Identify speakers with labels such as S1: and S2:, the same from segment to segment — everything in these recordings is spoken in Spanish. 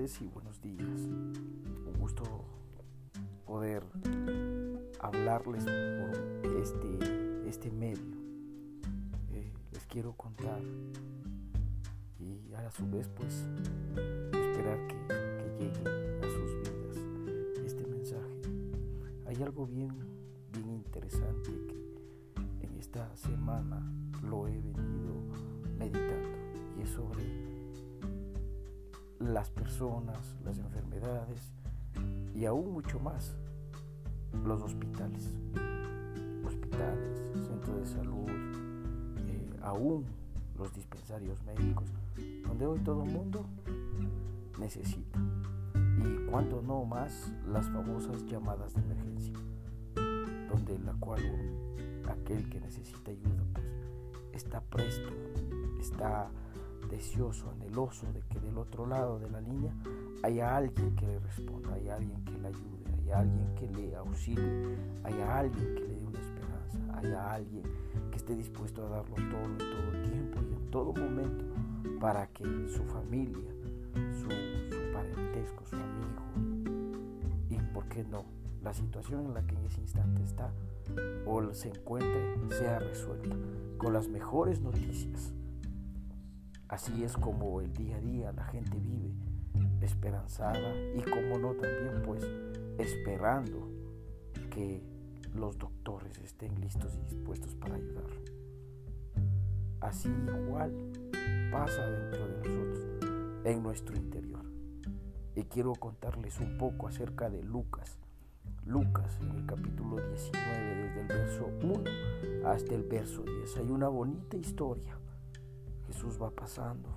S1: y buenos días. Un gusto poder hablarles por este, este medio. Eh, les quiero contar y a su vez pues esperar que, que llegue a sus vidas este mensaje. Hay algo bien, bien interesante que en esta semana lo he venido meditando y es sobre las personas, las enfermedades y aún mucho más los hospitales. Hospitales, centros de salud, eh, aún los dispensarios médicos, donde hoy todo el mundo necesita. Y cuanto no más las famosas llamadas de emergencia, donde la cual aquel que necesita ayuda pues está presto, está deseoso, anheloso de que del otro lado de la línea haya alguien que le responda, haya alguien que le ayude, haya alguien que le auxilie, haya alguien que le dé una esperanza, haya alguien que esté dispuesto a darlo todo en todo tiempo y en todo momento para que su familia, su, su parentesco, su amigo y, ¿por qué no?, la situación en la que en ese instante está o se encuentre sea resuelta con las mejores noticias Así es como el día a día la gente vive esperanzada y como no también pues esperando que los doctores estén listos y dispuestos para ayudarlo. Así igual pasa dentro de nosotros, en nuestro interior. Y quiero contarles un poco acerca de Lucas. Lucas en el capítulo 19, desde el verso 1 hasta el verso 10. Hay una bonita historia Jesús va pasando.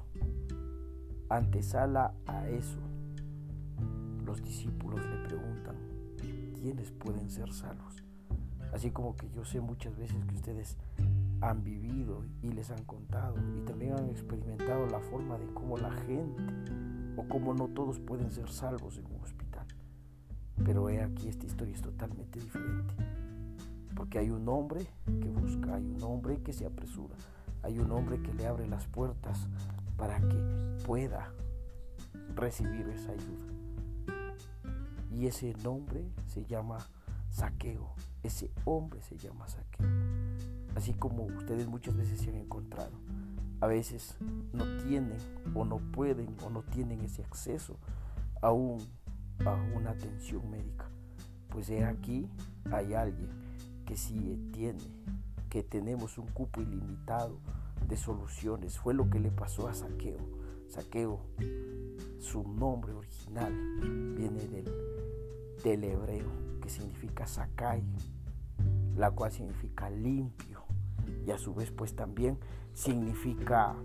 S1: Antesala a eso, los discípulos le preguntan, ¿quiénes pueden ser salvos? Así como que yo sé muchas veces que ustedes han vivido y les han contado y también han experimentado la forma de cómo la gente o cómo no todos pueden ser salvos en un hospital. Pero he aquí esta historia es totalmente diferente. Porque hay un hombre que busca, hay un hombre que se apresura, hay un hombre que le abre las puertas para que pueda recibir esa ayuda. Y ese nombre se llama saqueo. Ese hombre se llama saqueo. Así como ustedes muchas veces se han encontrado. A veces no tienen o no pueden o no tienen ese acceso a, un, a una atención médica. Pues he aquí hay alguien que sí tiene que tenemos un cupo ilimitado de soluciones. Fue lo que le pasó a Saqueo. Saqueo, su nombre original viene del, del hebreo, que significa Sakai, la cual significa limpio. Y a su vez pues también significa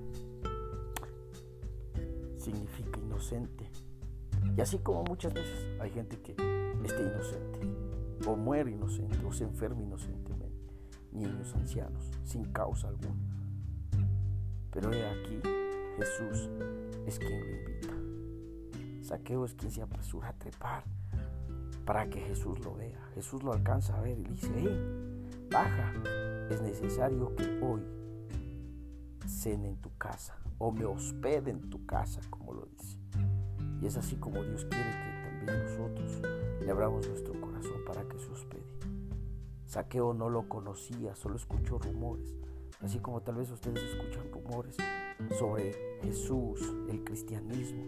S1: significa inocente. Y así como muchas veces hay gente que está inocente, o muere inocente, o se enferma inocentemente niños ancianos, sin causa alguna. Pero he aquí, Jesús es quien lo invita. Saqueo es quien se apresura a trepar para que Jesús lo vea. Jesús lo alcanza a ver y dice, hey, baja, es necesario que hoy cene en tu casa o me hospede en tu casa, como lo dice. Y es así como Dios quiere que también nosotros le abramos nuestro corazón para que se hospede. Saqueo no lo conocía, solo escuchó rumores, así como tal vez ustedes escuchan rumores sobre Jesús, el cristianismo.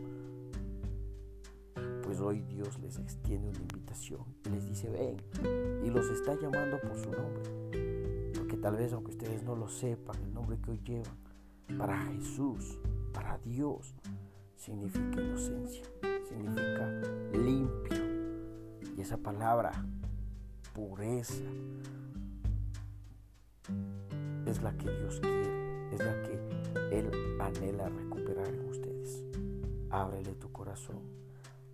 S1: Pues hoy Dios les extiende una invitación y les dice, ven, y los está llamando por su nombre. Porque tal vez aunque ustedes no lo sepan, el nombre que hoy llevan, para Jesús, para Dios, significa inocencia, significa limpio. Y esa palabra pureza es la que Dios quiere, es la que Él anhela recuperar en ustedes. Ábrele tu corazón,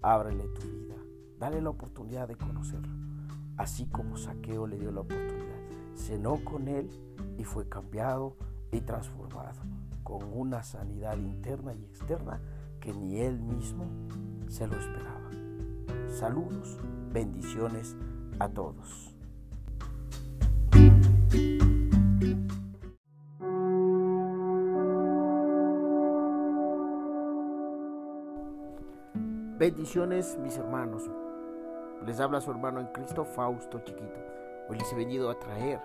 S1: ábrele tu vida, dale la oportunidad de conocerlo, así como Saqueo le dio la oportunidad. Cenó con Él y fue cambiado y transformado con una sanidad interna y externa que ni Él mismo se lo esperaba. Saludos, bendiciones a todos. Bendiciones mis hermanos. Les habla su hermano en Cristo Fausto Chiquito. Hoy les he venido a traer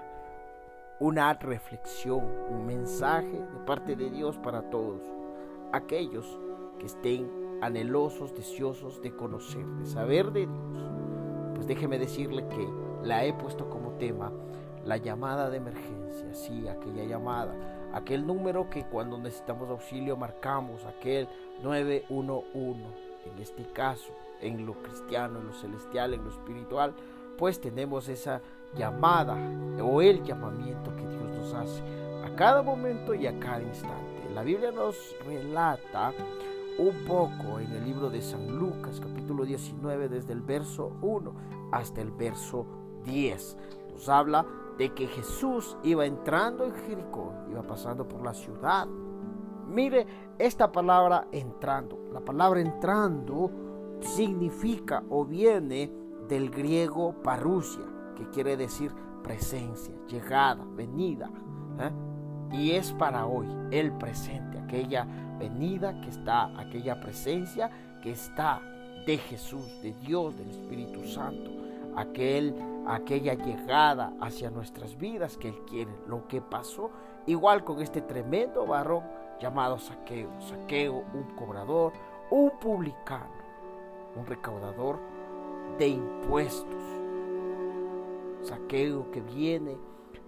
S1: una reflexión, un mensaje de parte de Dios para todos. Aquellos que estén anhelosos, deseosos de conocer, de saber de Dios. Pues déjeme decirle que la he puesto como tema la llamada de emergencia, sí, aquella llamada, aquel número que cuando necesitamos auxilio marcamos, aquel 911 en este caso, en lo cristiano, en lo celestial, en lo espiritual, pues tenemos esa llamada o el llamamiento que Dios nos hace a cada momento y a cada instante. La Biblia nos relata un poco en el libro de San Lucas, capítulo 19, desde el verso 1 hasta el verso 10. Nos habla de que Jesús iba entrando en Jericó, iba pasando por la ciudad Mire esta palabra entrando. La palabra entrando significa o viene del griego parusia, que quiere decir presencia, llegada, venida. ¿eh? Y es para hoy el presente, aquella venida que está, aquella presencia que está de Jesús, de Dios, del Espíritu Santo, aquel, aquella llegada hacia nuestras vidas que Él quiere. Lo que pasó igual con este tremendo varón llamado Saqueo. Saqueo, un cobrador, un publicano, un recaudador de impuestos. Saqueo que viene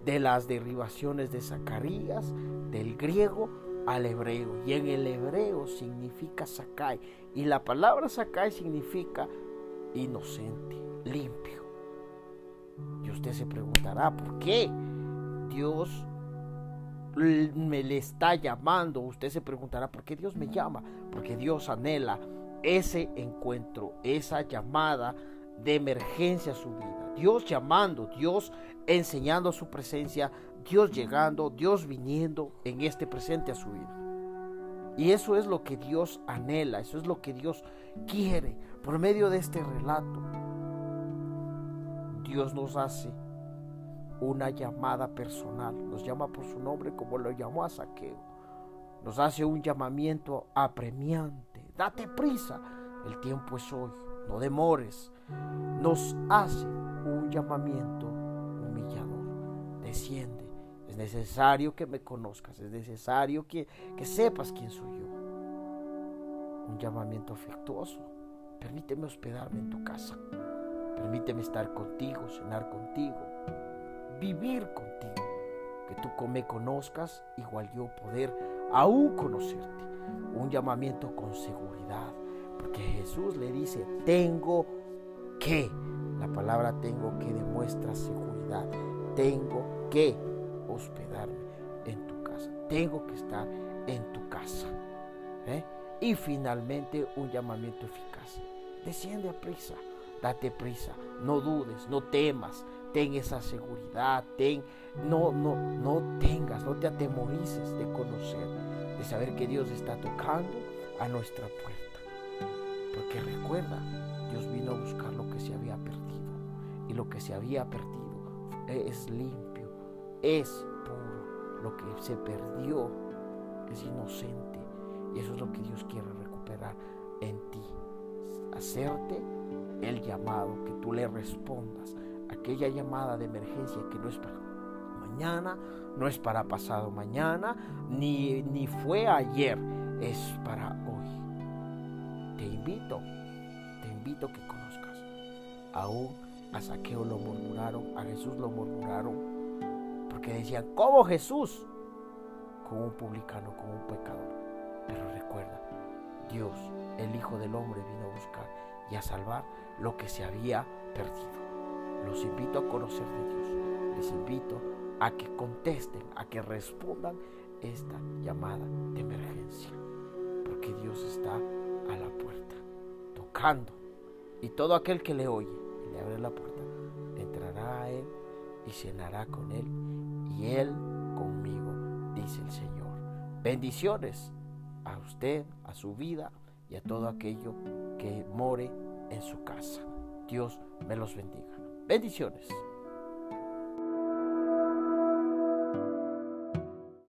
S1: de las derivaciones de Zacarías, del griego al hebreo. Y en el hebreo significa Sakai. Y la palabra Sakai significa inocente, limpio. Y usted se preguntará, ¿por qué Dios me le está llamando. Usted se preguntará, ¿por qué Dios me llama? Porque Dios anhela ese encuentro, esa llamada de emergencia a su vida. Dios llamando, Dios enseñando su presencia, Dios llegando, Dios viniendo en este presente a su vida. Y eso es lo que Dios anhela, eso es lo que Dios quiere por medio de este relato. Dios nos hace una llamada personal, nos llama por su nombre como lo llamó a Saqueo, nos hace un llamamiento apremiante, date prisa, el tiempo es hoy, no demores, nos hace un llamamiento humillador, desciende, es necesario que me conozcas, es necesario que, que sepas quién soy yo, un llamamiento afectuoso, permíteme hospedarme en tu casa, permíteme estar contigo, cenar contigo, vivir contigo, que tú me conozcas, igual yo poder aún conocerte. Un llamamiento con seguridad, porque Jesús le dice, tengo que, la palabra tengo que demuestra seguridad, tengo que hospedarme en tu casa, tengo que estar en tu casa. ¿eh? Y finalmente un llamamiento eficaz, desciende a prisa, date prisa, no dudes, no temas, ten esa seguridad, no, no, no tengas, no te atemorices de conocer, de saber que Dios está tocando a nuestra puerta. Porque recuerda, Dios vino a buscar lo que se había perdido. Y lo que se había perdido es limpio, es puro. Lo que se perdió es inocente. Y eso es lo que Dios quiere recuperar en ti. Hacerte el llamado, que tú le respondas aquella llamada de emergencia que no es para mañana, no es para pasado mañana, ni, ni fue ayer, es para hoy. Te invito, te invito que conozcas. Aún a Saqueo lo murmuraron, a Jesús lo murmuraron, porque decían, ¿cómo Jesús? Como un publicano, como un pecador. Pero recuerda, Dios, el Hijo del Hombre, vino a buscar y a salvar lo que se había perdido. Los invito a conocer de Dios. Les invito a que contesten, a que respondan esta llamada de emergencia. Porque Dios está a la puerta, tocando. Y todo aquel que le oye y le abre la puerta, entrará a Él y cenará con Él y Él conmigo, dice el Señor. Bendiciones a usted, a su vida y a todo aquello que more en su casa. Dios me los bendiga. Bendiciones.